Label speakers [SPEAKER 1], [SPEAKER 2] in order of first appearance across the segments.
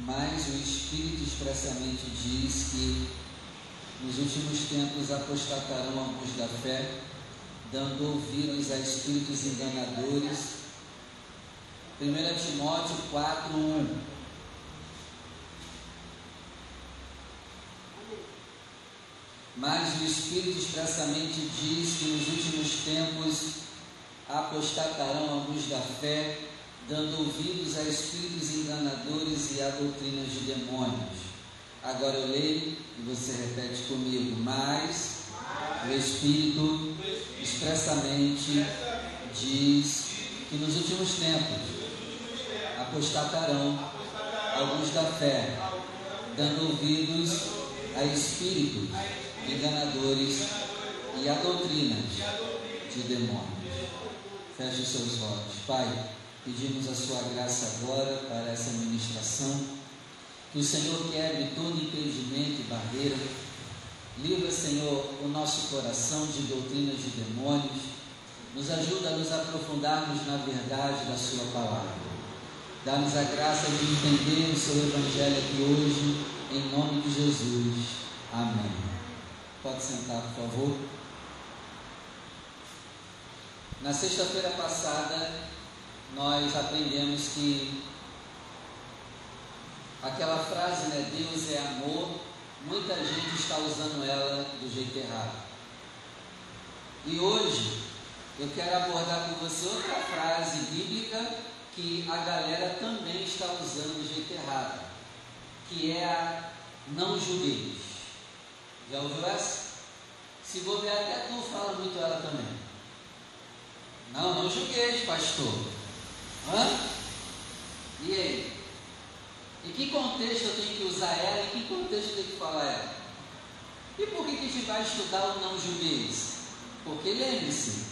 [SPEAKER 1] mas o Espírito expressamente diz que nos últimos tempos apostatarão alguns da fé, dando ouvidos a espíritos enganadores. 1 Timóteo 4, 1. Mas o Espírito expressamente diz que nos últimos tempos apostatarão alguns da fé, dando ouvidos a espíritos enganadores e a doutrinas de demônios. Agora eu leio e você repete comigo. Mas o Espírito expressamente diz que nos últimos tempos apostatarão alguns da fé, dando ouvidos a espíritos enganadores e a doutrinas de demônios. Feche os seus olhos. Pai, pedimos a sua graça agora para essa ministração. Que o Senhor quebre todo impedimento e barreira. Livra, Senhor, o nosso coração de doutrinas de demônios. Nos ajuda a nos aprofundarmos na verdade da Sua palavra. Dá-nos a graça de entender o Seu Evangelho aqui hoje, em nome de Jesus. Amém. Pode sentar, por favor. Na sexta-feira passada, nós aprendemos que aquela frase, né, Deus é amor, muita gente está usando ela do jeito errado. E hoje eu quero abordar com você outra frase bíblica que a galera também está usando do jeito errado, que é a não julgueis. Já ouviu essa? Se bobear até tu fala muito ela também. Não, não julgueis, pastor. Hã? E aí? Em que contexto eu tenho que usar ela? Em que contexto eu tenho que falar ela? E por que, a gente vai estudar o não julgueis? Porque lembre-se,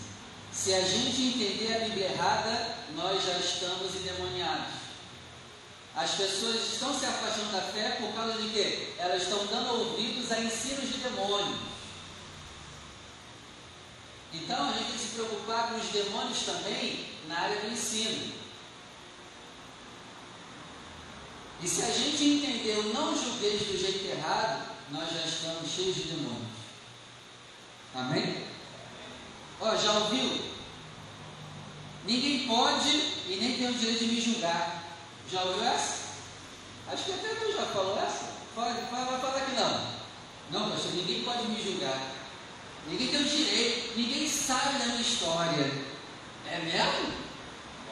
[SPEAKER 1] se a gente entender a Bíblia errada, nós já estamos endemoniados. As pessoas estão se afastando da fé por causa de quê? Elas estão dando ouvidos a ensinos de demônios. Então a gente tem que se preocupar com os demônios também na área do ensino. E se a gente entender o não julgueis do jeito errado, nós já estamos cheios de demônios. Amém? Ó, já ouviu? Ninguém pode e nem tem o direito de me julgar. Já ouviu essa? Acho que até tu já falou essa. Fala, fala, fala que não. Não, pastor, ninguém pode me julgar. Ninguém tem o direito, ninguém sabe da minha história. É mesmo?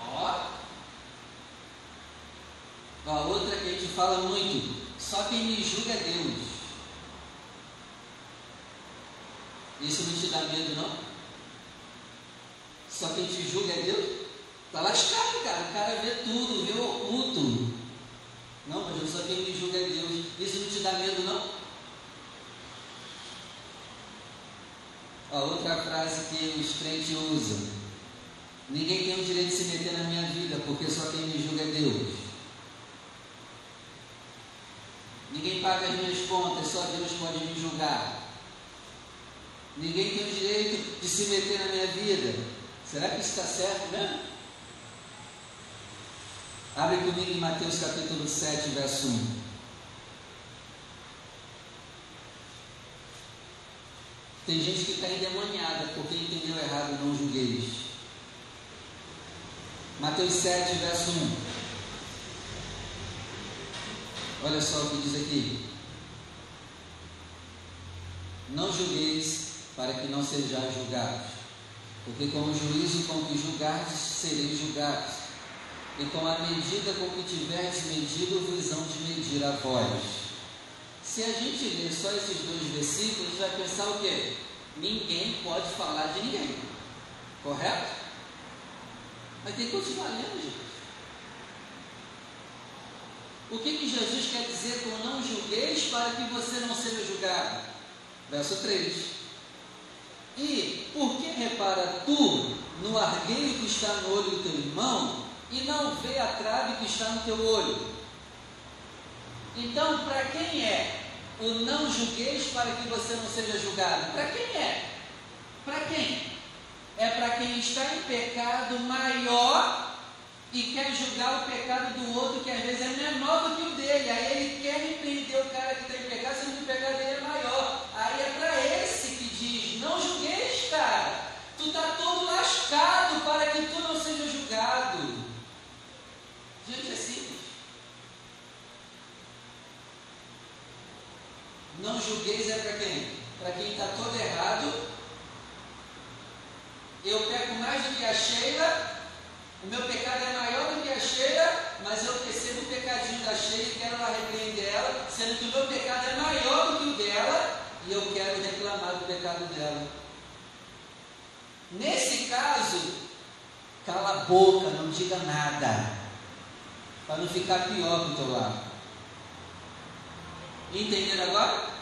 [SPEAKER 1] Ó. A outra que a gente fala muito, só quem me julga é Deus. Isso não te dá medo, não? Só quem te julga é Deus? Tá lascado, cara. O cara vê tudo, vê o oculto. Não, mas só quem me julga é Deus. Isso não te dá medo, não? A outra frase que os crentes usam: Ninguém tem o direito de se meter na minha vida, porque só quem me julga é Deus. Ninguém paga as minhas contas, só Deus pode me julgar. Ninguém tem o direito de se meter na minha vida. Será que isso está certo né? Abre comigo em Mateus capítulo 7, verso 1. Tem gente que está endemoniada porque entendeu errado, não julgueis. Mateus 7, verso 1. Olha só o que diz aqui. Não julgueis para que não sejais julgados, porque com o juízo com que julgardes, sereis julgados, e com a medida com que tiverdes medido, vos de medir a vós. Se a gente ler só esses dois versículos, vai pensar o quê? Ninguém pode falar de ninguém. Correto? Mas tem que continuar lendo, gente. O que, que Jesus quer dizer com não julgueis para que você não seja julgado? Verso 3. E por que repara tu no argueiro que está no olho do teu irmão e não vê a trave que está no teu olho? Então, para quem é o não julgueis para que você não seja julgado? Para quem é? Para quem? É para quem está em pecado maior e quer julgar o pecado do outro, que às vezes é menor do que o dele. Aí ele quer repreender o cara que tem pecado, sendo que o pecado dele é maior. Aí é para esse que diz: Não julgueis, cara. Tu tá todo lascado para que tu não seja julgado. Gente, é simples. Não julgueis é para quem? Para quem está todo errado. Eu peco mais do que a Sheila o meu pecado é maior do que a Sheila, mas eu percebo o pecadinho da Sheila e quero lá repreender ela, sendo que o meu pecado é maior do que o dela, e eu quero reclamar do pecado dela. Nesse caso, cala a boca, não diga nada, para não ficar pior do teu lado. Entenderam agora?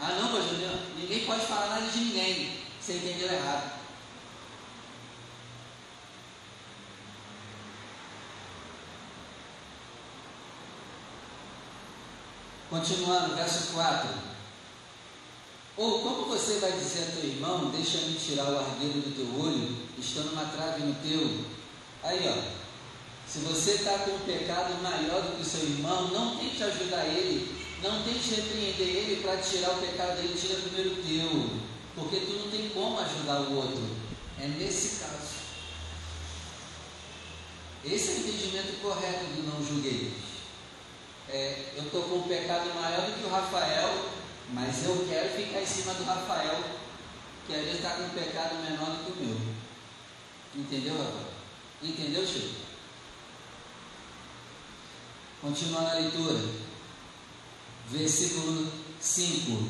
[SPEAKER 1] Ah, não, Juliano, ninguém pode falar nada de ninguém. Você entendeu errado. Continuando, verso 4. Ou como você vai dizer a teu irmão, deixa-me tirar o argueiro do teu olho, estando uma trave no teu? Aí, ó, se você está com um pecado maior do que o seu irmão, não tente ajudar ele, não tente repreender ele para tirar o pecado dele, tira primeiro o teu, porque tu não tem como ajudar o outro. É nesse caso. Esse é o entendimento correto do não julguei. É, eu estou com um pecado maior do que o Rafael, mas eu quero ficar em cima do Rafael, que às vezes está com um pecado menor do que o meu. Entendeu, Rafael? Entendeu, Chico? Continuando a leitura. Versículo 5.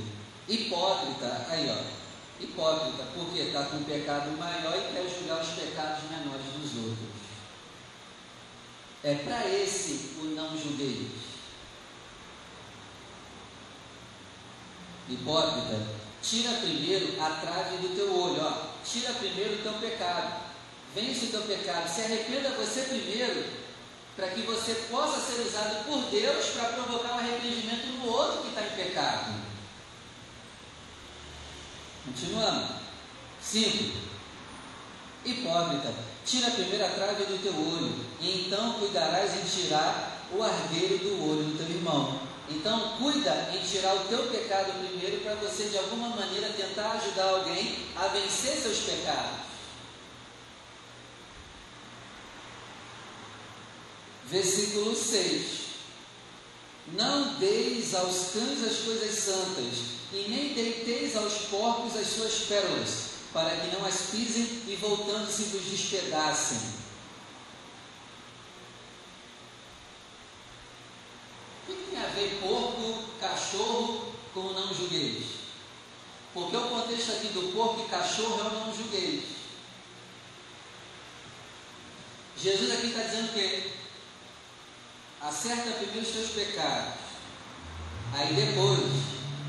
[SPEAKER 1] Hipócrita, aí ó. Hipócrita, porque está com um pecado maior e quer julgar os pecados menores dos outros. É para esse o não julguei. Hipócrita, tira primeiro a trave do teu olho, ó. Tira primeiro o teu pecado. Vence o teu pecado. Se arrependa você primeiro para que você possa ser usado por Deus para provocar um arrependimento no outro que está em pecado. Continuando. 5. Hipócrita, tira a primeira trave do teu olho, e então cuidarás em tirar o argueiro do olho do teu irmão. Então, cuida em tirar o teu pecado primeiro para você, de alguma maneira, tentar ajudar alguém a vencer seus pecados. versículo 6. Não deis aos cães as coisas santas, e nem deiteis aos porcos as suas pérolas, para que não as pisem e voltando-se vos despedacem. O que tem a ver porco, cachorro com o não julgueis? Porque o contexto aqui do porco e cachorro é o não julgueis. Jesus aqui está dizendo que acerta primeiro os seus pecados. Aí depois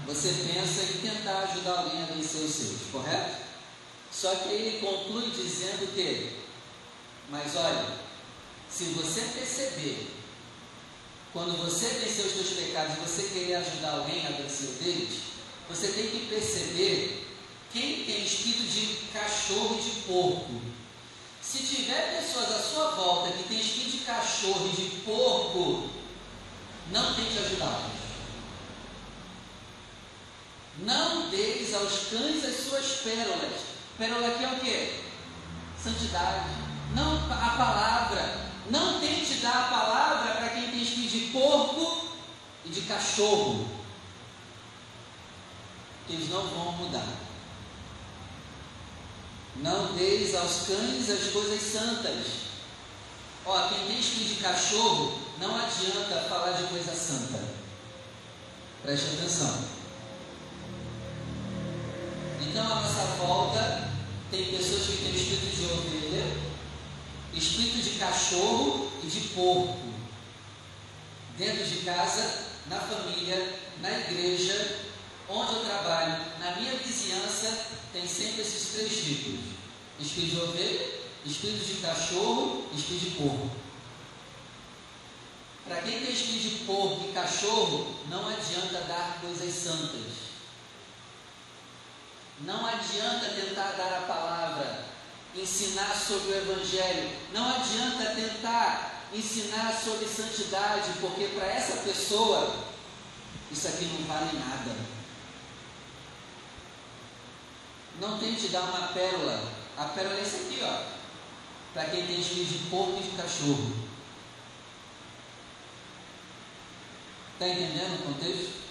[SPEAKER 1] você pensa em tentar ajudar alguém a vencer os seus, correto? Só que ele conclui dizendo que, mas olha, se você perceber, quando você vencer os seus pecados e você querer ajudar alguém a vencer deles, você tem que perceber quem tem espírito de cachorro e de porco se tiver pessoas à sua volta que tem espírito de cachorro e de porco, não tente ajudá-los. Não deis aos cães as suas pérolas. Pérola aqui é o que? Santidade. Não a palavra. Não tente dar a palavra para quem tem espírito de porco e de cachorro. Eles não vão mudar. Não deis aos cães as coisas santas. Ó, quem tem espírito de cachorro, não adianta falar de coisa santa. Preste atenção. Então, a nossa volta tem pessoas que têm espírito de ovelha, espírito de cachorro e de porco. Dentro de casa, na família, na igreja, onde eu trabalho, na minha vizinhança, tem sempre esses três tipos: espírito de ovelha, espírito de cachorro espírito de porco. Para quem tem espírito de porco e cachorro, não adianta dar coisas santas. Não adianta tentar dar a palavra, ensinar sobre o Evangelho. Não adianta tentar ensinar sobre santidade, porque para essa pessoa isso aqui não vale nada. Não tente dar uma pérola. A pérola é essa aqui, ó. Para quem tem juízo de porco e de cachorro. Está entendendo o contexto?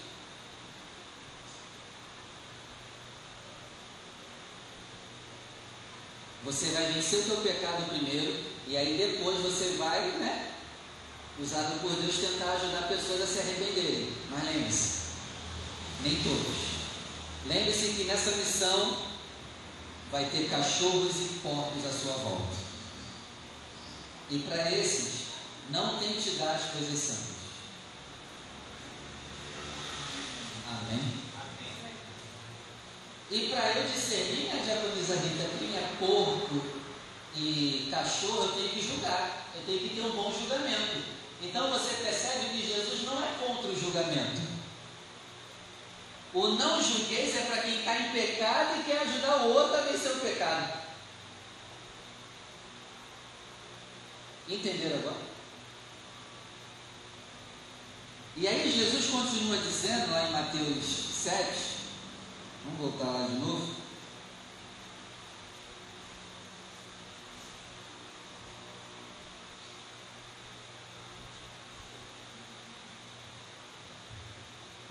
[SPEAKER 1] Você vai vencer o teu pecado primeiro e aí depois você vai, né? Usado por Deus tentar ajudar pessoas a se arrependerem. Mas lembre-se, nem todos. Lembre-se que nessa missão vai ter cachorros e porcos à sua volta. E para esses, não tente dar as coisas santas. Amém? E para eu discernir a diaconisa Rita quem é porco e cachorro, eu tenho que julgar. Eu tenho que ter um bom julgamento. Então você percebe que Jesus não é contra o julgamento. O não julgueis é para quem está em pecado e quer ajudar o outro a vencer o pecado. Entenderam agora? E aí Jesus continua dizendo lá em Mateus 7, Vamos voltar lá de novo.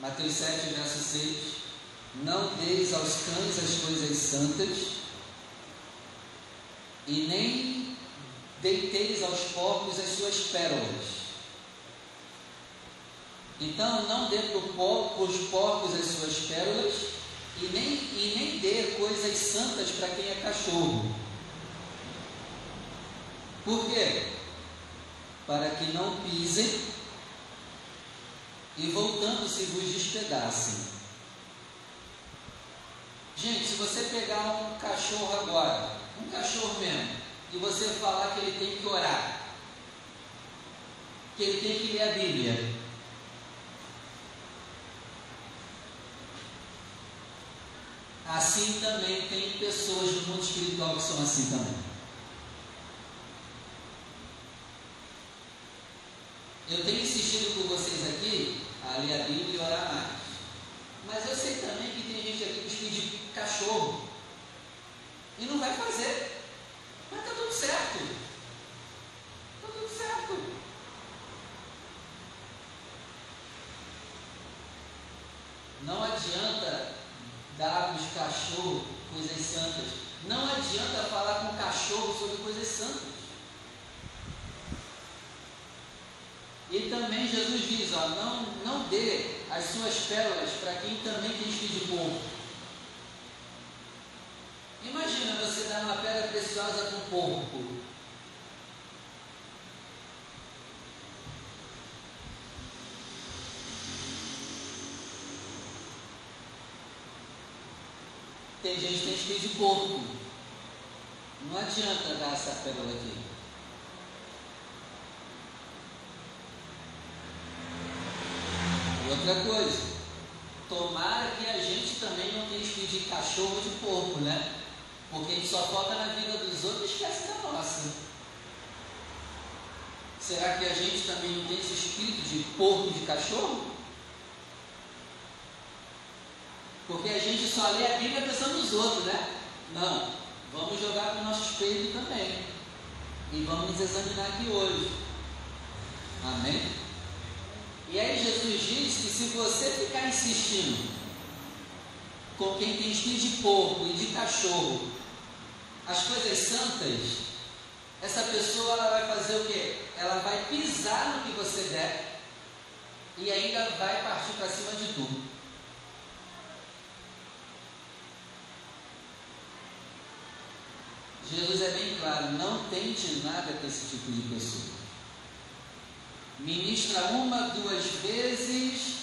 [SPEAKER 1] Mateus 7, verso 6. Não deis aos cães as coisas santas, e nem deiteis aos porcos as suas pérolas. Então, não dê para os porcos as suas pérolas, e nem, e nem dê coisas santas para quem é cachorro. Por quê? Para que não pisem e voltando-se vos despedacem. Gente, se você pegar um cachorro agora, um cachorro mesmo, e você falar que ele tem que orar, que ele tem que ler a Bíblia, Assim também tem pessoas no mundo espiritual que são assim também. Eu tenho insistido com aqui a ler a Bíblia e orar mais. Mas eu sei também que tem gente aqui que de cachorro e não vai fazer. Mas está tudo certo. Está tudo certo. Não adianta dar para os cachorros coisas santas. Não adianta falar com o cachorro sobre coisas santas. E também Jesus diz: ó, não dê as suas pérolas para quem também tem de porco. Imagina você dar uma pedra preciosa para um porco. Tem gente que tem espírito de porco. Não adianta dar essa pérola aqui. Outra coisa, tomara que a gente também não tenha espírito de cachorro de porco, né? Porque a gente só foca na vida dos outros e esquece da nossa. Será que a gente também não tem esse espírito de porco de cachorro? Porque a gente só lê a Bíblia pensando nos outros, né? Não, vamos jogar o nosso espelho também. E vamos nos examinar aqui hoje. Amém? E aí Jesus diz que se você ficar insistindo com quem tem espírito de porco e de cachorro, as coisas santas, essa pessoa ela vai fazer o quê? Ela vai pisar no que você der e ainda vai partir para cima de tudo. Jesus é bem claro: não tente nada com esse tipo de pessoa. Ministra uma, duas vezes,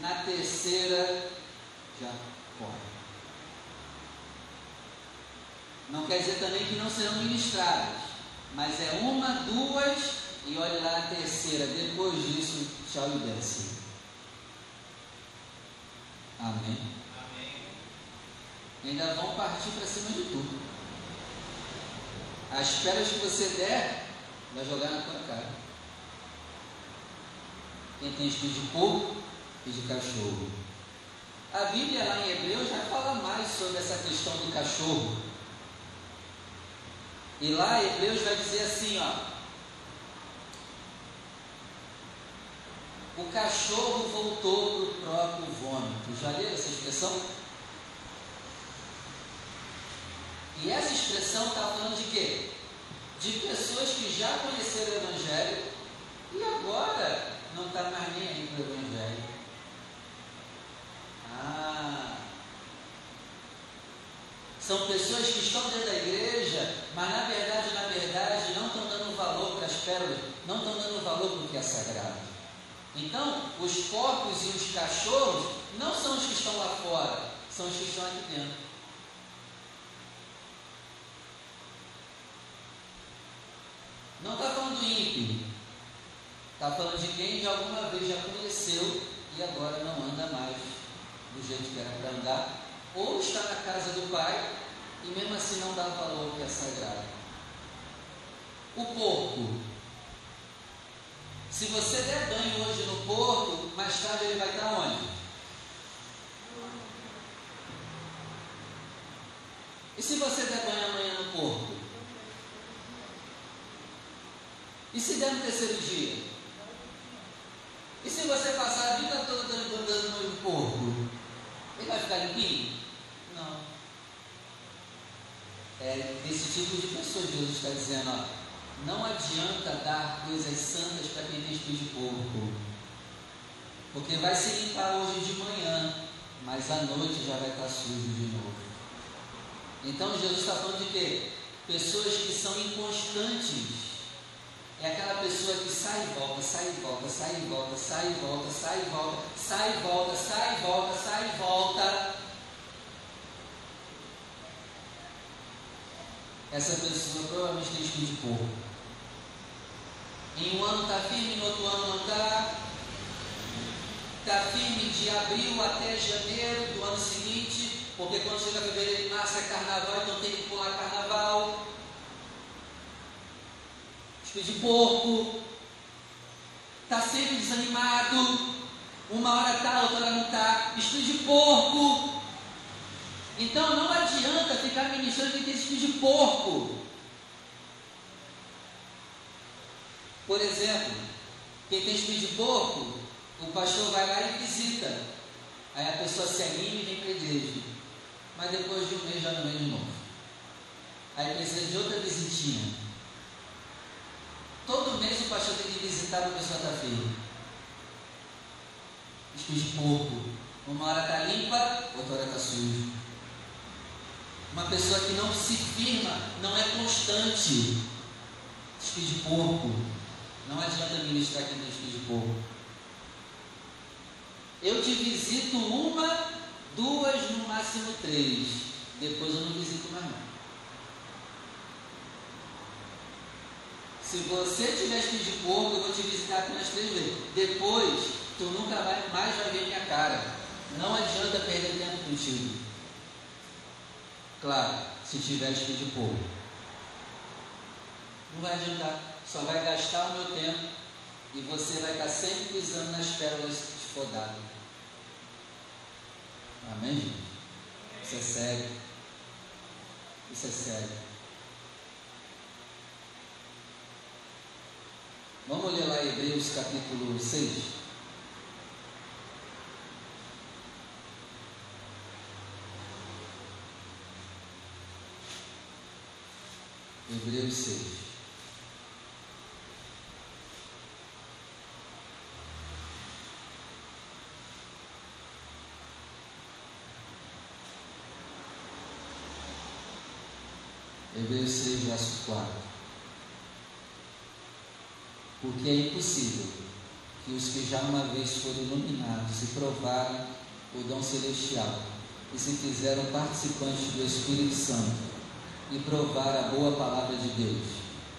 [SPEAKER 1] na terceira já corre. Não quer dizer também que não serão ministradas, mas é uma, duas e olhe lá a terceira. Depois disso, tchau e desce. Amém. Amém. Ainda vão partir para cima de tudo. As pedras que você der, vai jogar na tua cara. Quem tem espírito de porco e de cachorro. A Bíblia lá em Hebreus já fala mais sobre essa questão do cachorro. E lá Hebreus vai dizer assim, ó. O cachorro voltou para o próprio vômito. Já leu essa expressão? E essa expressão está falando de quê? De pessoas que já conheceram o Evangelho e agora não está mais nem aí para o Evangelho. Ah! São pessoas que estão dentro da igreja, mas na verdade, na verdade, não estão dando valor para as pérolas, não estão dando valor para o que é sagrado. Então, os porcos e os cachorros não são os que estão lá fora, são os que estão aqui dentro. Não está falando do ímpio. Está falando de quem de alguma vez já conheceu e agora não anda mais do jeito que era para andar. Ou está na casa do pai e mesmo assim não dá valor que é sagrado. O porco. Se você der banho hoje no porco, mais tarde ele vai estar onde? E se você der banho amanhã no porco? E se der no terceiro dia? E se você passar a vida toda andando no porco? Ele vai ficar limpinho? Não. É desse tipo de pessoa que Jesus está dizendo, ó, não adianta dar coisas santas para quem tem espírito de porco. Porque vai se limpar hoje de manhã, mas à noite já vai estar sujo de novo. Então Jesus está falando de quê? Pessoas que são inconstantes é aquela pessoa que sai e volta, sai e volta, sai e volta, sai e volta, sai e volta, sai e volta, sai e volta, sai e volta. Essa pessoa provavelmente tem espírito de porco. Em um ano está firme, no outro ano não está. Está firme de abril até janeiro do ano seguinte, porque quando chega fevereiro nasce é carnaval, então tem que pular carnaval de porco, está sempre desanimado, uma hora está, outra hora não está, espírito de porco. Então não adianta ficar ministrando quem tem espírito de porco. Por exemplo, quem tem espírito de porco, o pastor vai lá e visita. Aí a pessoa se anima e vem para a igreja. Mas depois de um mês já não vem de novo. Aí precisa de outra visitinha. Todo mês o pastor tem que visitar uma pessoa está feia. Espírito de. Uma hora está limpa, outra hora está sujo. Uma pessoa que não se firma, não é constante. Espírito de porco. Não adianta ministrar quem tem espírito de porco. Eu te visito uma, duas, no máximo três. Depois eu não visito mais não. Se você tiver espírito de porco, eu vou te visitar apenas três vezes. Depois, tu nunca mais vai ver minha cara. Não adianta perder tempo contigo. Claro, se tiver espírito de porco. Não vai adiantar. Só vai gastar o meu tempo e você vai estar sempre pisando nas pérolas esfodadas. Amém, gente? Isso é sério. Isso é sério. Vamos ler lá Hebreus capítulo 6. Hebreus 6. Hebreus 6, verso 4 porque é impossível que os que já uma vez foram iluminados e provaram o dom celestial e se fizeram participantes do Espírito Santo e provar a boa palavra de Deus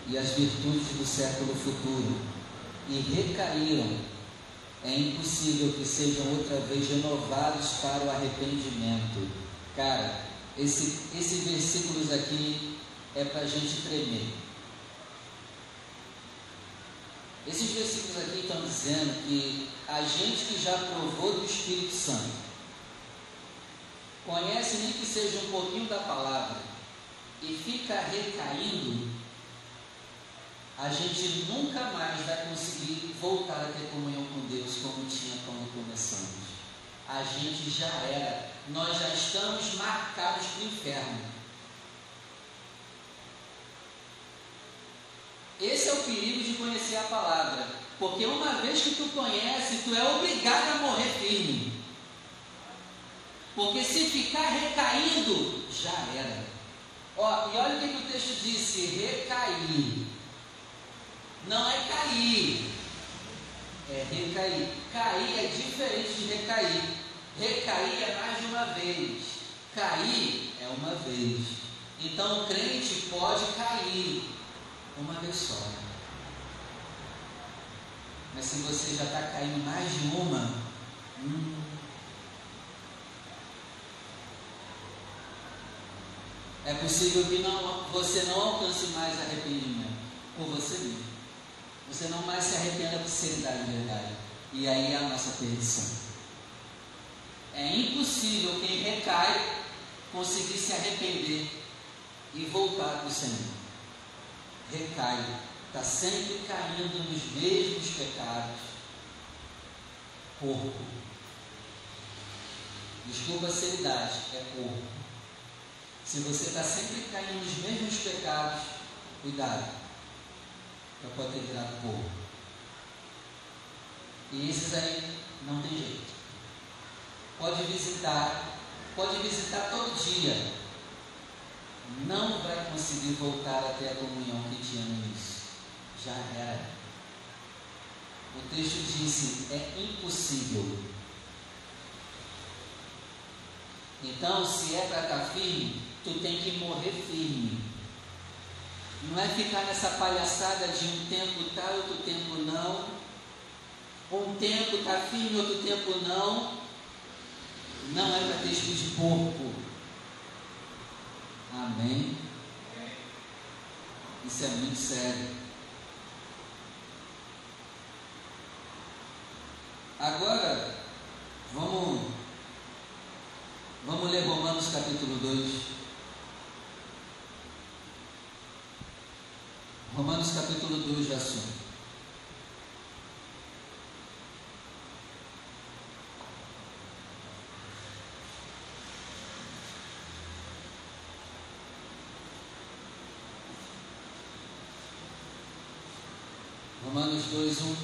[SPEAKER 1] e as virtudes do século futuro e recaíram, é impossível que sejam outra vez renovados para o arrependimento. Cara, esse, esses versículos aqui é para a gente tremer. Esses versículos aqui estão dizendo que a gente que já provou do Espírito Santo, conhece nem que seja um pouquinho da palavra e fica recaindo, a gente nunca mais vai conseguir voltar a ter comunhão com Deus como tinha quando começamos. A gente já era, nós já estamos marcados para o inferno. Perigo de conhecer a palavra. Porque uma vez que tu conhece, tu é obrigado a morrer firme. Porque se ficar recaindo, já era. Ó, e olha o que, que o texto disse: recair. Não é cair, é recair. Cair é diferente de recair. Recair é mais de uma vez. Cair é uma vez. Então o crente pode cair uma vez só. Mas se você já está caindo mais de uma, hum, é possível que não, você não alcance mais arrependimento por você mesmo. Você não mais se arrependa por seriedade de verdade. E aí é a nossa perdição. É impossível quem recai conseguir se arrepender e voltar para o Senhor. Recai, está sempre caindo nos mesmos pecados. Porco. Desculpa a seriedade, é porco. Se você está sempre caindo nos mesmos pecados, cuidado para poder virar povo. E esses aí não tem jeito. Pode visitar, pode visitar todo dia. Não vai conseguir voltar até a comunhão que tinha no início. Já era. O texto disse: é impossível. Então, se é para estar firme, tu tem que morrer firme. Não é ficar nessa palhaçada de um tempo tá, outro tempo não. Um tempo está firme, outro tempo não. Não é para ter de porco. Amém? Isso é muito sério. Agora, vamos, vamos ler Romanos capítulo 2. Romanos capítulo 2, verso 1. Romanos 2, 1.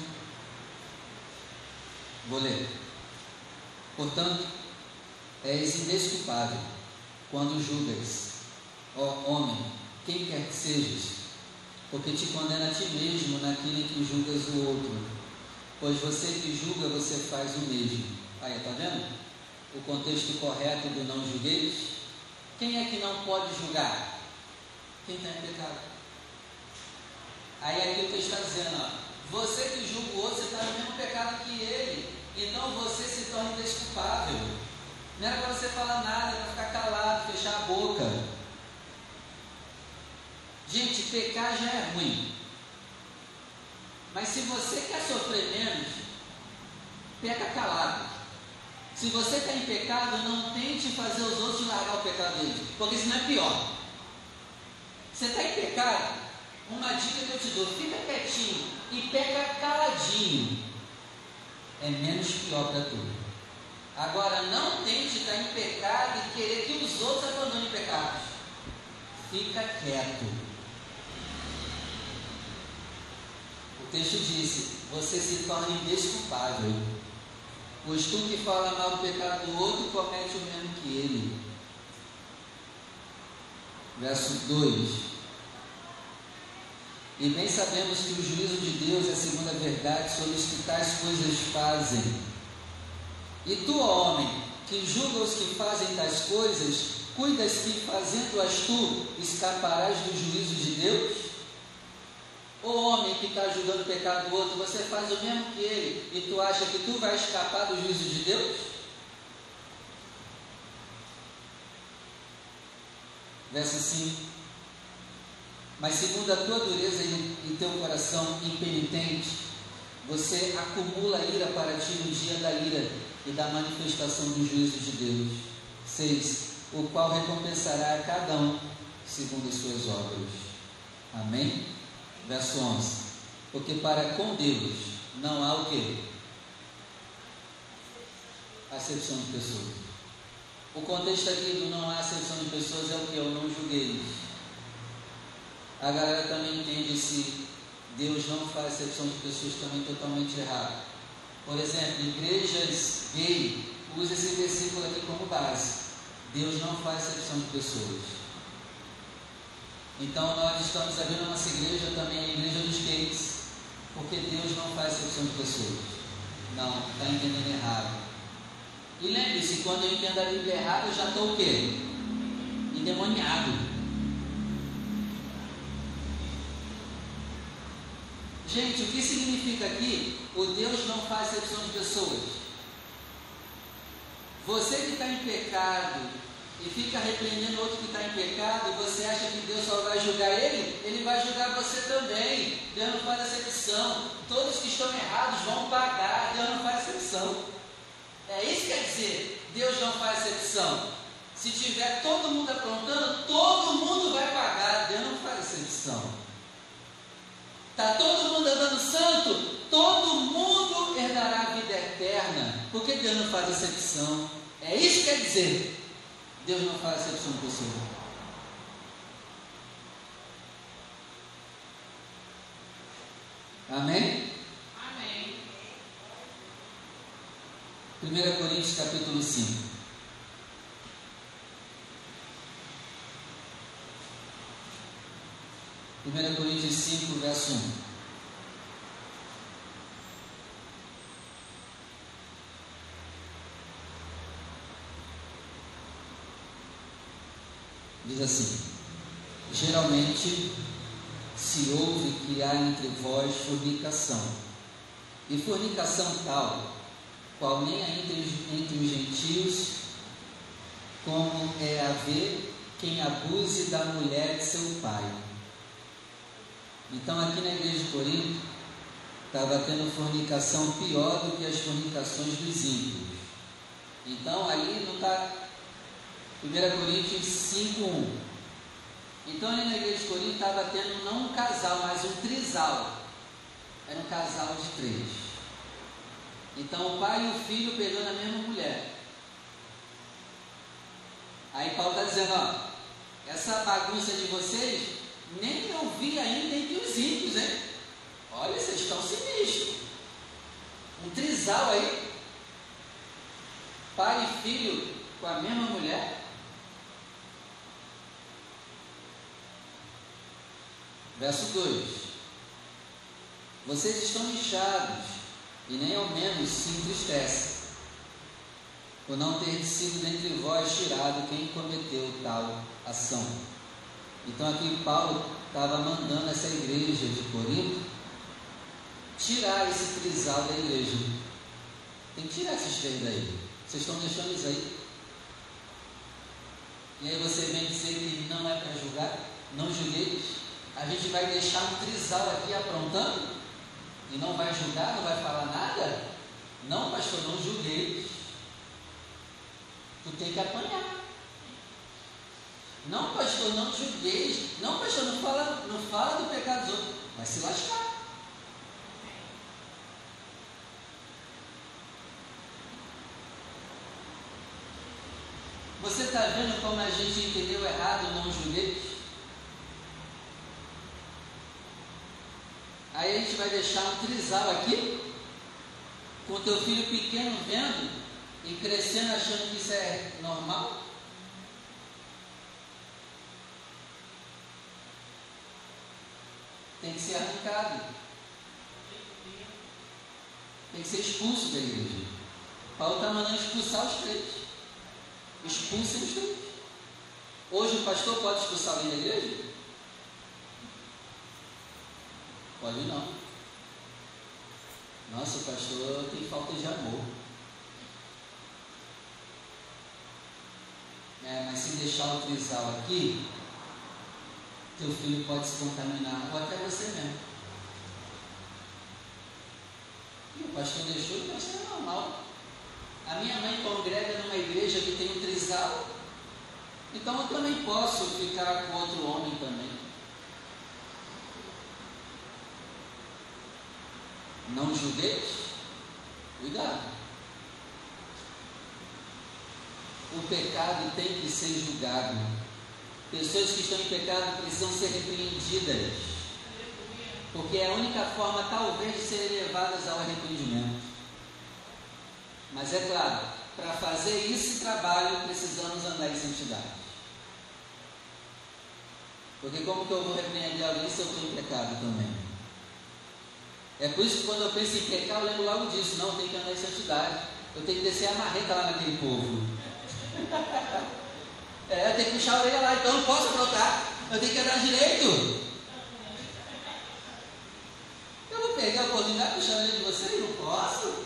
[SPEAKER 1] Vou ler. Portanto, és indesculpável quando julgas, ó homem, quem quer que sejas, porque te condena a ti mesmo naquilo que julgas o outro. Pois você que julga, você faz o mesmo. Aí, está vendo? O contexto correto do não julgueis. Quem é que não pode julgar? Quem está em pecado. Aí aqui o texto está dizendo, ó, você que julga o outro, você está no mesmo pecado que ele. Então você se torna indesculpável. Não era para você falar nada, era para ficar calado, fechar a boca. Gente, pecar já é ruim. Mas se você quer sofrer menos, peca calado. Se você está em pecado, não tente fazer os outros largar o pecado deles, porque senão é pior. Você está em pecado, uma dica que eu te dou, fica quietinho e peca caladinho. É menos pior para tu. Agora, não tente estar em pecado e querer que os outros abandonem pecados. Fica quieto. texto disse: Você se torna indesculpável, pois tu que fala mal do pecado do outro comete o mesmo que ele. Verso 2: E bem sabemos que o juízo de Deus é segundo a verdade sobre os que tais coisas fazem. E tu, homem, que julga os que fazem tais coisas, cuidas que, fazendo-as tu, escaparás do juízo de Deus? O homem que está julgando o pecado do outro, você faz o mesmo que ele e tu acha que tu vai escapar do juízo de Deus? Verso 5. Mas segundo a tua dureza e teu coração impenitente, você acumula ira para ti no dia da ira e da manifestação do juízo de Deus. 6. O qual recompensará a cada um segundo as suas obras. Amém? verso 11. Porque para com Deus não há o que? Acepção de pessoas. O contexto aqui do não há acepção de pessoas é o que? Eu não julguei. A galera também entende esse Deus não faz acepção de pessoas também totalmente erradas. Por exemplo, igrejas gay, usa esse versículo aqui como base. Deus não faz acepção de pessoas. Então nós estamos abrindo a nossa igreja também, a igreja dos gays, porque Deus não faz acepção de pessoas. Não, está entendendo errado. E lembre-se, quando eu entendo a Bíblia errada, eu já estou o quê? Endemoniado. Gente, o que significa aqui? O Deus não faz acepção de pessoas. Você que está em pecado e fica repreendendo outro que está em pecado, você acha que Deus só vai julgar ele, ele vai julgar você também. Deus não faz acepção. Todos que estão errados vão pagar, Deus não faz acepção. É isso que quer dizer, Deus não faz acepção. Se tiver todo mundo aprontando, todo mundo vai pagar, Deus não faz acepção. Está todo mundo andando santo, todo mundo herdará a vida eterna, porque Deus não faz acepção. É isso que quer dizer. Deus não faz acepção de pessoa. Amém?
[SPEAKER 2] Amém.
[SPEAKER 1] 1 Coríntios capítulo 5. Primeira Coríntios 5, verso 1. Diz assim: Geralmente se ouve que há entre vós fornicação, e fornicação tal, qual nem há entre, entre os gentios, como é haver quem abuse da mulher de seu pai. Então, aqui na igreja de Corinto, estava tendo fornicação pior do que as fornicações dos ímpios. Então, ali não está 1 Coríntios 5,1. Então ali na igreja de Corinto estava tendo não um casal, mas um trisal. Era um casal de três. Então o pai e o filho pegando a mesma mulher. Aí Paulo está dizendo, ó, essa bagunça de vocês, nem eu vi ainda entre os ímpios, hein? Olha, vocês estão sinistros. Um trisal aí. Pai e filho com a mesma mulher. Verso 2: Vocês estão inchados e nem ao menos se entristecem, por não ter sido dentre vós tirado quem cometeu tal ação. Então aqui Paulo estava mandando essa igreja de Corinto tirar esse trisal da igreja. Tem que tirar esses três daí. Vocês estão deixando isso aí? E aí você vem dizer que não é para julgar? Não julgueis? A gente vai deixar um trisal aqui aprontando e não vai julgar, não vai falar nada? Não, pastor, não julguei. Tu tem que apanhar. Não, pastor, não julguei. Não, pastor, não fala, não fala do pecado dos outros. Vai se lascar. Você está vendo como a gente entendeu errado não julguei? Aí a gente vai deixar um trisal aqui, com teu filho pequeno vendo e crescendo achando que isso é normal. Tem que ser arrancado. Tem que ser expulso da igreja. Paulo está mandando expulsar os três. Expulsem os três. Hoje o pastor pode expulsar alguém da igreja? Pode não. Nossa, o pastor tem falta de amor. É, mas se deixar o trisal aqui, teu filho pode se contaminar, ou até você mesmo. E o pastor deixou e isso é normal. A minha mãe congrega numa igreja que tem um trisal, então eu também posso ficar com outro homem também. não judeus, cuidado. O pecado tem que ser julgado. Pessoas que estão em pecado precisam ser repreendidas. porque é a única forma, talvez, de serem levadas ao arrependimento. Mas é claro, para fazer esse trabalho, precisamos andar em santidade. Porque como que eu vou repreender alguém se eu estou em pecado também? É por isso que quando eu penso em pecar, eu lembro logo disso. Não, tenho que andar em santidade. Eu tenho que descer a marreta lá naquele povo. é, eu tenho que puxar a orelha lá, então eu não posso aprontar. Eu tenho que andar direito. Eu vou pegar a oportunidade de puxar a orelha de vocês? Não posso.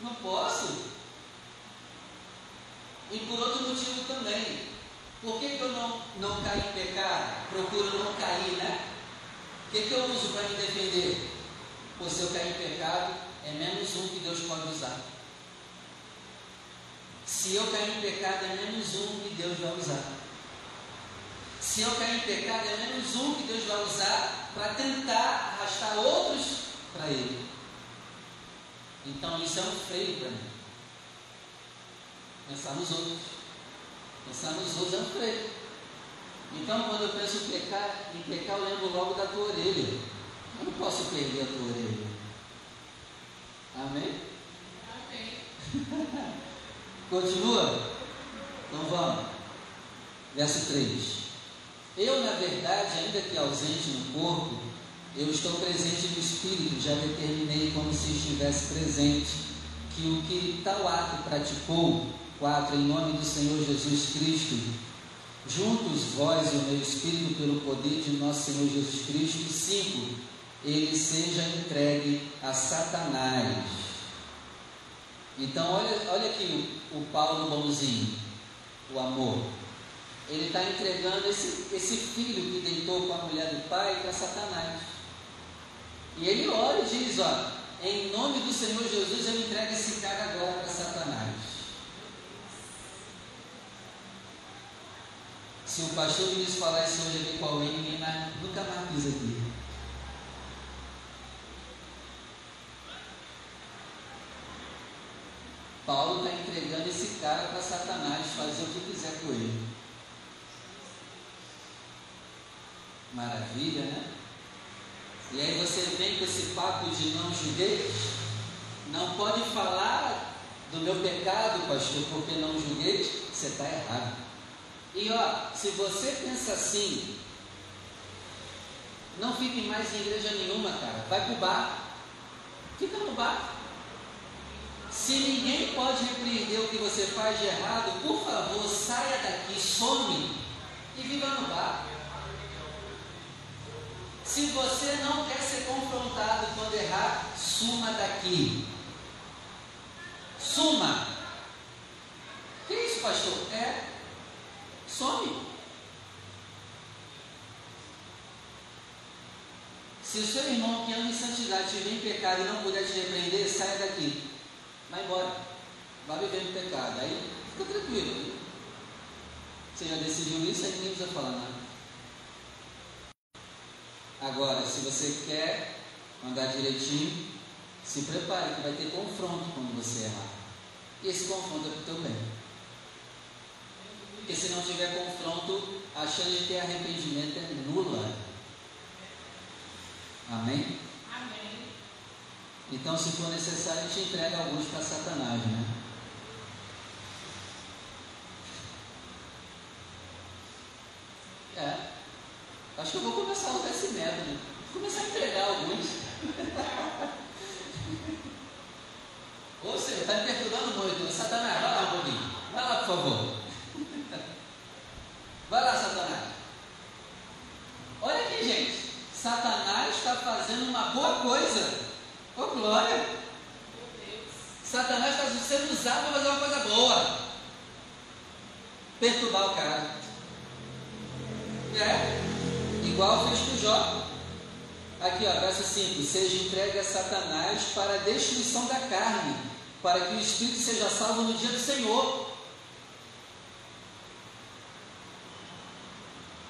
[SPEAKER 1] Não posso. E por outro motivo também. Por que, que eu não, não caio em pecado? Procuro não cair, né? O que, que eu uso para me defender? Pois se eu cair em pecado, é menos um que Deus pode usar. Se eu cair em pecado, é menos um que Deus vai usar. Se eu cair em pecado, é menos um que Deus vai usar para tentar arrastar outros para Ele. Então isso é um freio para mim. Pensar nos outros. Pensar nos outros é um freio. Então quando eu penso em pecar, em pecar, eu lembro logo da tua orelha. Eu não posso perder a tua orelha. Amém? Amém. Continua? Então vamos. Verso 3. Eu, na verdade, ainda que ausente no corpo, eu estou presente no espírito, já determinei como se estivesse presente, que o que tal ato praticou, 4, em nome do Senhor Jesus Cristo, juntos vós e o meu espírito pelo poder de nosso Senhor Jesus Cristo, 5, ele seja entregue a Satanás. Então, olha, olha aqui o, o Paulo bonzinho, o amor. Ele está entregando esse, esse filho que deitou com a mulher do pai para Satanás. E ele ora e diz: Ó, em nome do Senhor Jesus eu entrego esse cara agora para Satanás. Se o pastor Vinícius falar isso hoje aqui com alguém, ninguém nunca mais pisa aqui. Paulo está entregando esse cara para Satanás fazer o que quiser com ele. Maravilha, né? E aí você vem com esse papo de não julguei? Não pode falar do meu pecado, pastor, porque não julguei? Você está errado. E ó, se você pensa assim, não fique mais em igreja nenhuma, cara. Vai para o bar. Fica no bar. Se ninguém pode repreender o que você faz de errado, por favor, saia daqui, some e viva no bar. Se você não quer ser confrontado quando errar, suma daqui. Suma. Que isso, pastor? É. Some. Se o seu irmão que ama em santidade estiver em pecado e não puder te repreender, saia daqui. Vai embora. Vai viver no pecado. Aí fica tranquilo. Você já decidiu isso, aí ninguém precisa falar nada. Agora, se você quer andar direitinho, se prepare que vai ter confronto quando você errar. E esse confronto é para o teu bem. Porque se não tiver confronto, a chance de ter arrependimento é nula. Amém? Amém. Então, se for necessário, a gente entrega alguns para Satanás, né? É. Acho que eu vou começar a usar esse método. Vou começar a entregar alguns. Ou seja, está me perturbando muito. Satanás, vai lá um pouquinho. Vai lá, por favor. Vai lá, Satanás. Olha aqui, gente. Satanás está fazendo uma boa coisa. Oh, glória. Satanás está sendo usado para fazer uma coisa boa. Perturbar o cara. É. Igual fez com Jó. Aqui, ó, verso 5: Seja entregue a Satanás para a destruição da carne, para que o espírito seja salvo no dia do Senhor.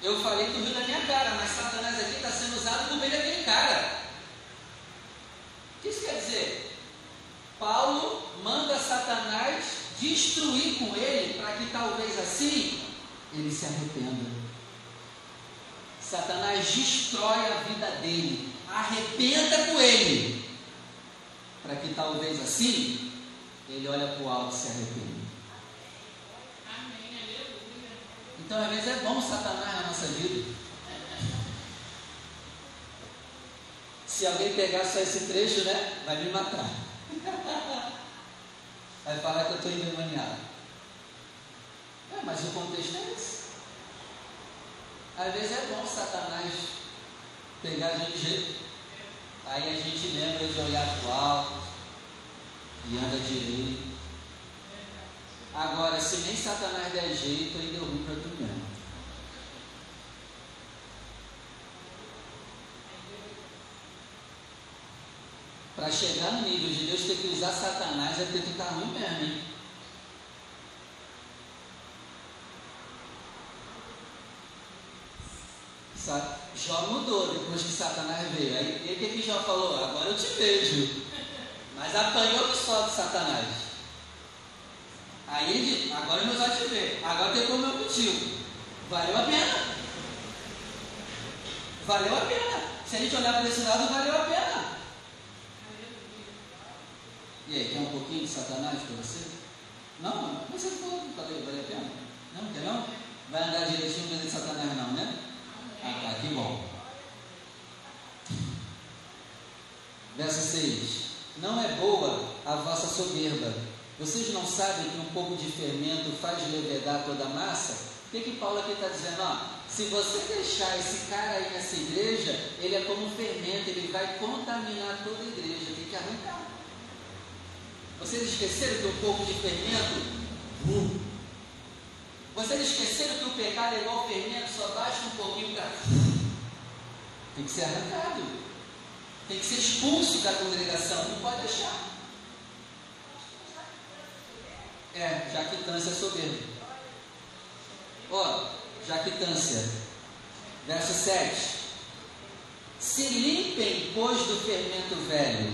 [SPEAKER 1] Eu falei que riu na minha cara, mas Satanás aqui está sendo usado por meio daquele cara. O que isso quer dizer? Paulo manda Satanás destruir com ele, para que talvez assim ele se arrependa. Satanás destrói a vida dele arrebenta com ele, para que talvez assim ele olhe para o alto e se arrependa. Então, às vezes é bom Satanás na nossa vida. Se alguém pegar só esse trecho, né, vai me matar. Vai falar que eu estou endemoniado. É, mas o contexto é esse. Às vezes é bom Satanás pegar a gente jeito. Aí a gente lembra de olhar para o alto e anda direito. Agora, se nem Satanás der jeito, aí deu ruim para tu mesmo. Para chegar no nível de Deus ter que usar Satanás é ter que estar ruim mesmo, hein? Jó mudou depois que Satanás veio. Aí o que, que Jó falou? Agora eu te vejo. Mas apanhou que só de Satanás. Aí ele agora meus olhos te ver. Agora tem como meu contigo. Valeu a pena. Valeu a pena. Se a gente olhar para esse lado, valeu a pena. E aí, quer um pouquinho de Satanás para você? Não, mas falou que valeu, valeu a pena? Não, quer não? Vai andar direitinho com de Satanás não, né? Ah, tá, que bom. Verso 6: Não é boa a vossa soberba. Vocês não sabem que um pouco de fermento faz levedar toda a massa? O que, que Paulo aqui está dizendo? Ó, se você deixar esse cara aí nessa igreja, ele é como um fermento, ele vai contaminar toda a igreja, tem que arrancar. Vocês esqueceram que um pouco de fermento uh, vocês esqueceram que o pecado é igual fermento, só basta um pouquinho para. Tem que ser arrancado. Tem que ser expulso da congregação. Não pode deixar. É, jactância soberba. Ó, jactância. Verso 7. Se limpem, pois, do fermento velho.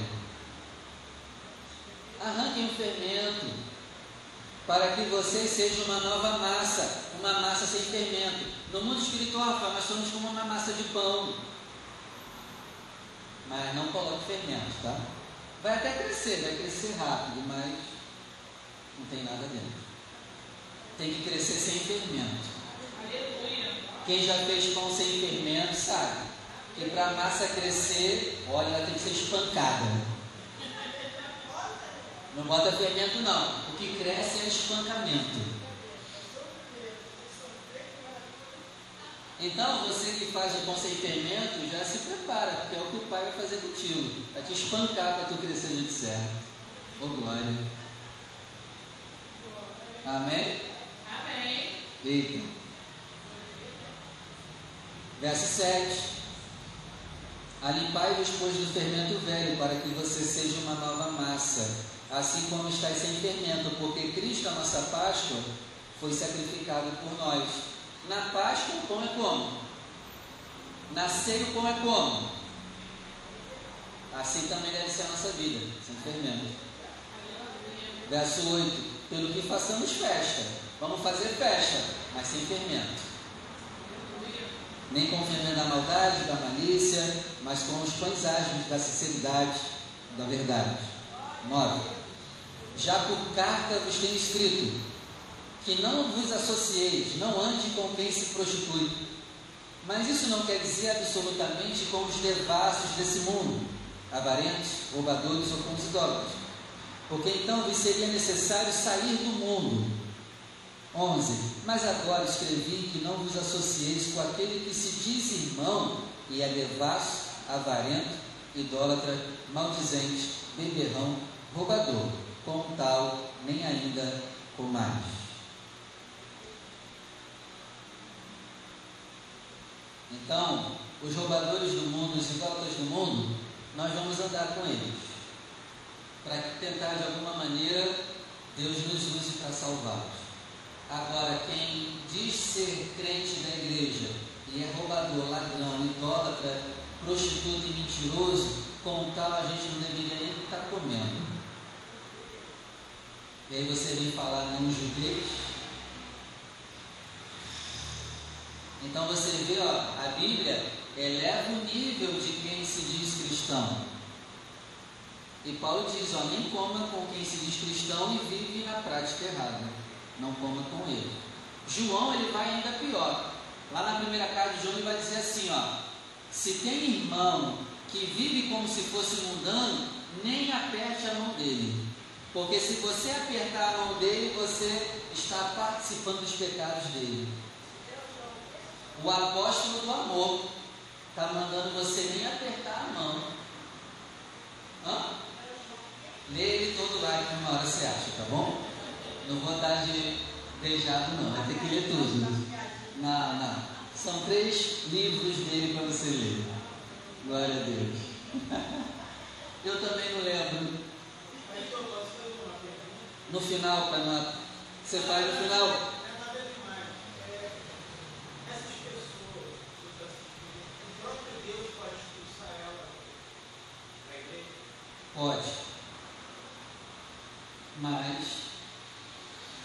[SPEAKER 1] Arranquem o fermento para que vocês sejam uma nova massa, uma massa sem fermento. No mundo espiritual, nós somos como uma massa de pão. Mas não coloque fermento, tá? Vai até crescer, vai crescer rápido, mas não tem nada dentro. Tem que crescer sem fermento. Quem já fez pão sem fermento sabe que para a massa crescer, olha, ela tem que ser espancada. Não bota fermento não. O que cresce é espancamento. Então, você que faz o fermento, já se prepara, porque é o que o pai vai fazer contigo. Vai te espancar para tu crescer de certo. Ô oh, glória. Amém?
[SPEAKER 2] Amém.
[SPEAKER 1] Eita. Verso 7. Alimpai-vos, pois, do fermento velho, para que você seja uma nova massa assim como está sem fermento, porque Cristo, a nossa Páscoa, foi sacrificado por nós. Na Páscoa o pão é como? Na ceia o pão é como? Assim também deve ser a nossa vida, sem fermento. Verso 8: Pelo que façamos festa, vamos fazer festa, mas sem fermento. Nem com fermento da maldade, da malícia, mas com os pães ágeis da sinceridade, da verdade. 9. Já por carta vos tenho escrito que não vos associeis, não ande com quem se prostitui. Mas isso não quer dizer absolutamente com os devassos desse mundo, avarentos, roubadores ou com os idólatras. Porque então vos seria necessário sair do mundo. 11. Mas agora escrevi que não vos associeis com aquele que se diz irmão e é devasso, avarento, idólatra, maldizente, beberrão, roubador com tal, nem ainda com mais. Então, os roubadores do mundo, os idólatras do mundo, nós vamos andar com eles. Para tentar, de alguma maneira, Deus nos use para salvá-los. Agora, quem diz ser crente da igreja e é roubador, ladrão, idólatra, prostituto e mentiroso, com tal a gente não deveria nem estar comendo. E aí você vem falar não judeus. Então você vê, ó, a Bíblia, eleva o nível de quem se diz cristão. E Paulo diz: ó, nem coma com quem se diz cristão e vive na prática errada. Não coma com ele. João ele vai ainda pior. Lá na primeira carta de João ele vai dizer assim: ó, se tem irmão que vive como se fosse mundano, nem aperte a mão dele. Porque se você apertar a mão dele, você está participando dos pecados dele. O apóstolo do amor está mandando você nem apertar a mão. Hã? Lê ele todo lá que uma hora você acha, tá bom? Não vou dar de beijado não, vai ter que ler tudo. Não, não. São três livros dele para você ler. Glória a Deus. Eu também não lembro. No final, não. Você faz no final. Pode. Mas,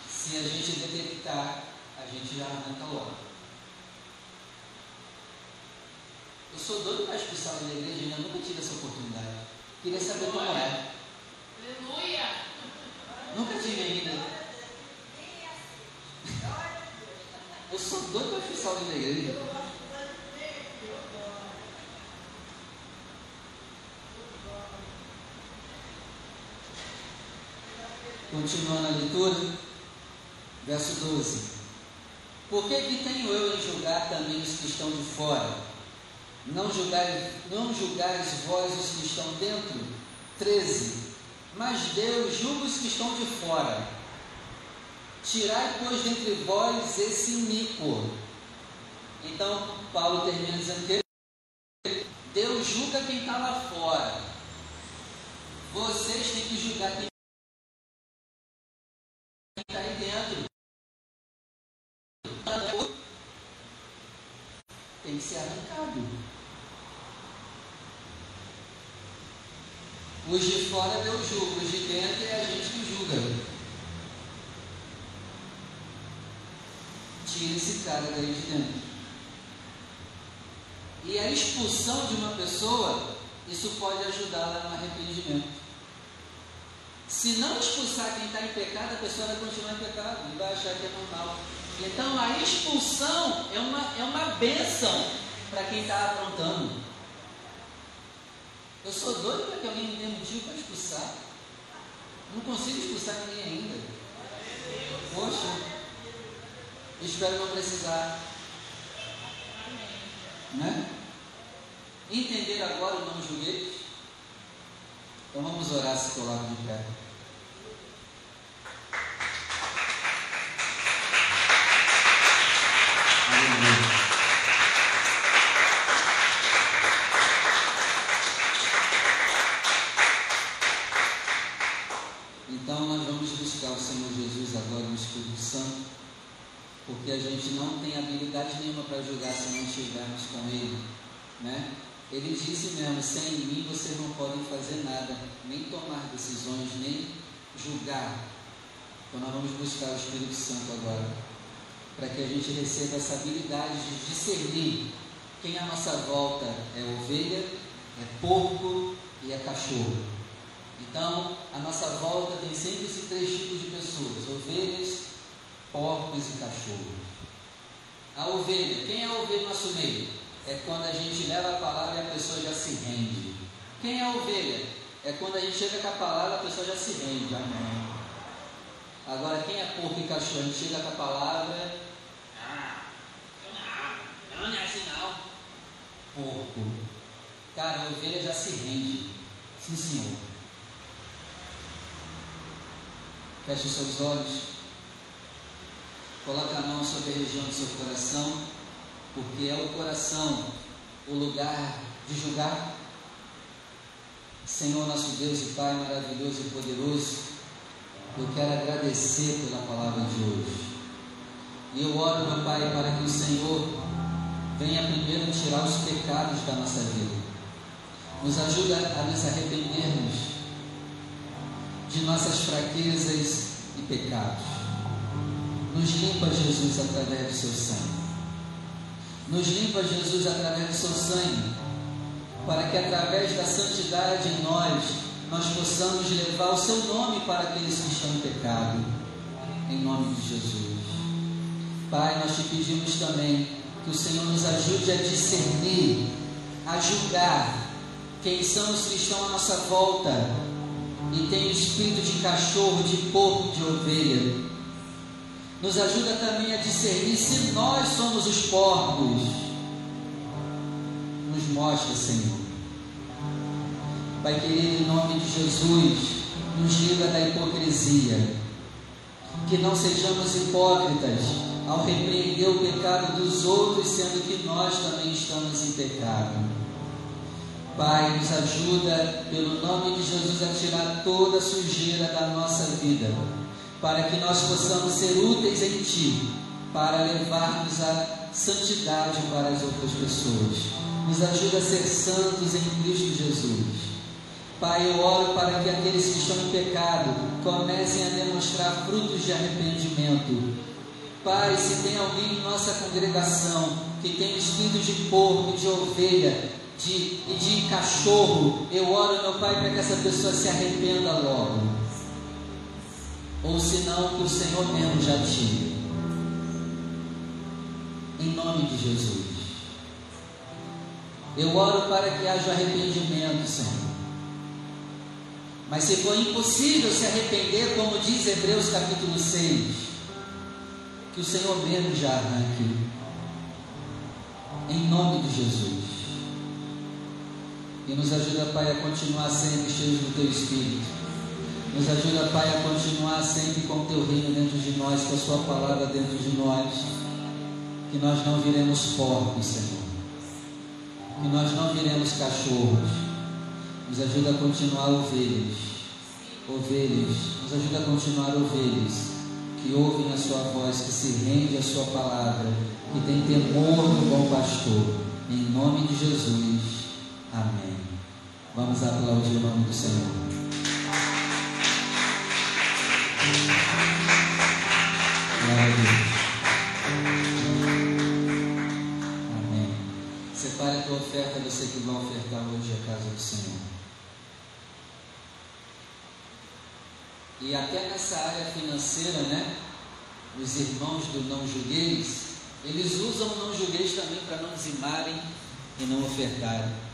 [SPEAKER 1] se a gente detectar, a gente já arranca logo. Eu sou doido para expulsar da igreja, ainda nunca tive essa oportunidade. Queria saber como é. Aleluia! Nunca tive ainda. Eu sou doido para expulsar da igreja. Continuando a leitura, verso 12. Por que, que tenho eu em julgar também os que estão de fora? Não julgais, não julgais vós os que estão dentro? 13. Mas Deus julga os que estão de fora. Tirai, pois, dentre vós esse iníquo. Então, Paulo termina dizendo que Deus julga quem está lá fora. Vocês têm que julgar quem está aí dentro. Tem que ser arrancado. Os de fora Deus julga, os de dentro é a gente que julga. Tira esse cara daí de dentro. E a expulsão de uma pessoa, isso pode ajudá-la no arrependimento. Se não expulsar quem está em pecado, a pessoa vai continuar em pecado e vai achar que é normal. Então a expulsão é uma, é uma bênção para quem está aprontando. Eu sou doido para que alguém me dê motivo para expulsar. Não consigo expulsar ninguém ainda. Poxa, espero não precisar. Né? Entender agora o não julguei? Então vamos orar se coloca de pé. Aleluia. Então nós vamos buscar o Senhor Jesus agora no Espírito Santo, porque a gente não tem habilidade nenhuma para julgar se não estivermos com Ele, né? Ele disse mesmo: sem mim vocês não podem fazer nada, nem tomar decisões, nem julgar. Então nós vamos buscar o Espírito Santo agora, para que a gente receba essa habilidade de discernir quem à nossa volta é ovelha, é porco e é cachorro. Então, a nossa volta tem sempre esses três tipos de pessoas: ovelhas, porcos e cachorros. A ovelha, quem é a ovelha no nosso meio? é quando a gente leva a palavra e a pessoa já se rende. Quem é a ovelha? É quando a gente chega com a palavra e a pessoa já se rende. Amém. Agora, quem é porco e cachorro? A gente chega com a palavra. Ah, não, não, não é assim não. Porco. Cara, a ovelha já se rende. Sim, senhor. Feche os seus olhos. Coloque a mão sobre a região do seu coração porque é o coração o lugar de julgar. Senhor, nosso Deus e Pai maravilhoso e poderoso, eu quero agradecer pela palavra de hoje. E eu oro, meu Pai, para que o Senhor venha primeiro tirar os pecados da nossa vida. Nos ajuda a nos arrependermos de nossas fraquezas e pecados. Nos limpa, Jesus, através do seu sangue. Nos limpa, Jesus, através do seu sangue, para que através da santidade em nós, nós possamos levar o seu nome para aqueles que estão em pecado. Em nome de Jesus. Pai, nós te pedimos também que o Senhor nos ajude a discernir, a julgar quem são os que estão à nossa volta e tem o espírito de cachorro, de porco, de ovelha. Nos ajuda também a discernir se nós somos os porcos. Nos mostra, Senhor. Pai querido, em nome de Jesus, nos livra da hipocrisia. Que não sejamos hipócritas ao repreender o pecado dos outros, sendo que nós também estamos em pecado. Pai, nos ajuda, pelo nome de Jesus, a tirar toda a sujeira da nossa vida, para que nós possamos ser úteis em Ti, para levarmos a santidade para as outras pessoas. Nos ajuda a ser santos em Cristo Jesus. Pai, eu oro para que aqueles que estão em pecado comecem a demonstrar frutos de arrependimento. Pai, se tem alguém em nossa congregação que tem espírito de porco, de ovelha, de, e de cachorro, eu oro, meu Pai, para que essa pessoa se arrependa logo. Ou senão, que o Senhor mesmo já tire. Em nome de Jesus. Eu oro para que haja arrependimento, Senhor. Mas se for impossível se arrepender, como diz Hebreus capítulo 6, que o Senhor mesmo já arranque. Em nome de Jesus. E nos ajuda, Pai, a continuar sempre cheios do Teu Espírito. Nos ajuda, Pai, a continuar sempre com o Teu reino dentro de nós, com a Sua palavra dentro de nós. Que nós não viremos porcos, Senhor. Que nós não viremos cachorros. Nos ajuda a continuar ovelhas. Ovelhas. Nos ajuda a continuar ovelhas. Que ouvem a Sua voz, que se rende à Sua palavra. Que tem temor do bom pastor. Em nome de Jesus. Amém. Vamos aplaudir o nome do Senhor. Glória a Deus. Amém. Separe a tua oferta, você que vai ofertar hoje a casa do Senhor. E até nessa área financeira, né? Os irmãos do não julgueis, eles usam o não julgueis também para não dizimarem e não ofertarem.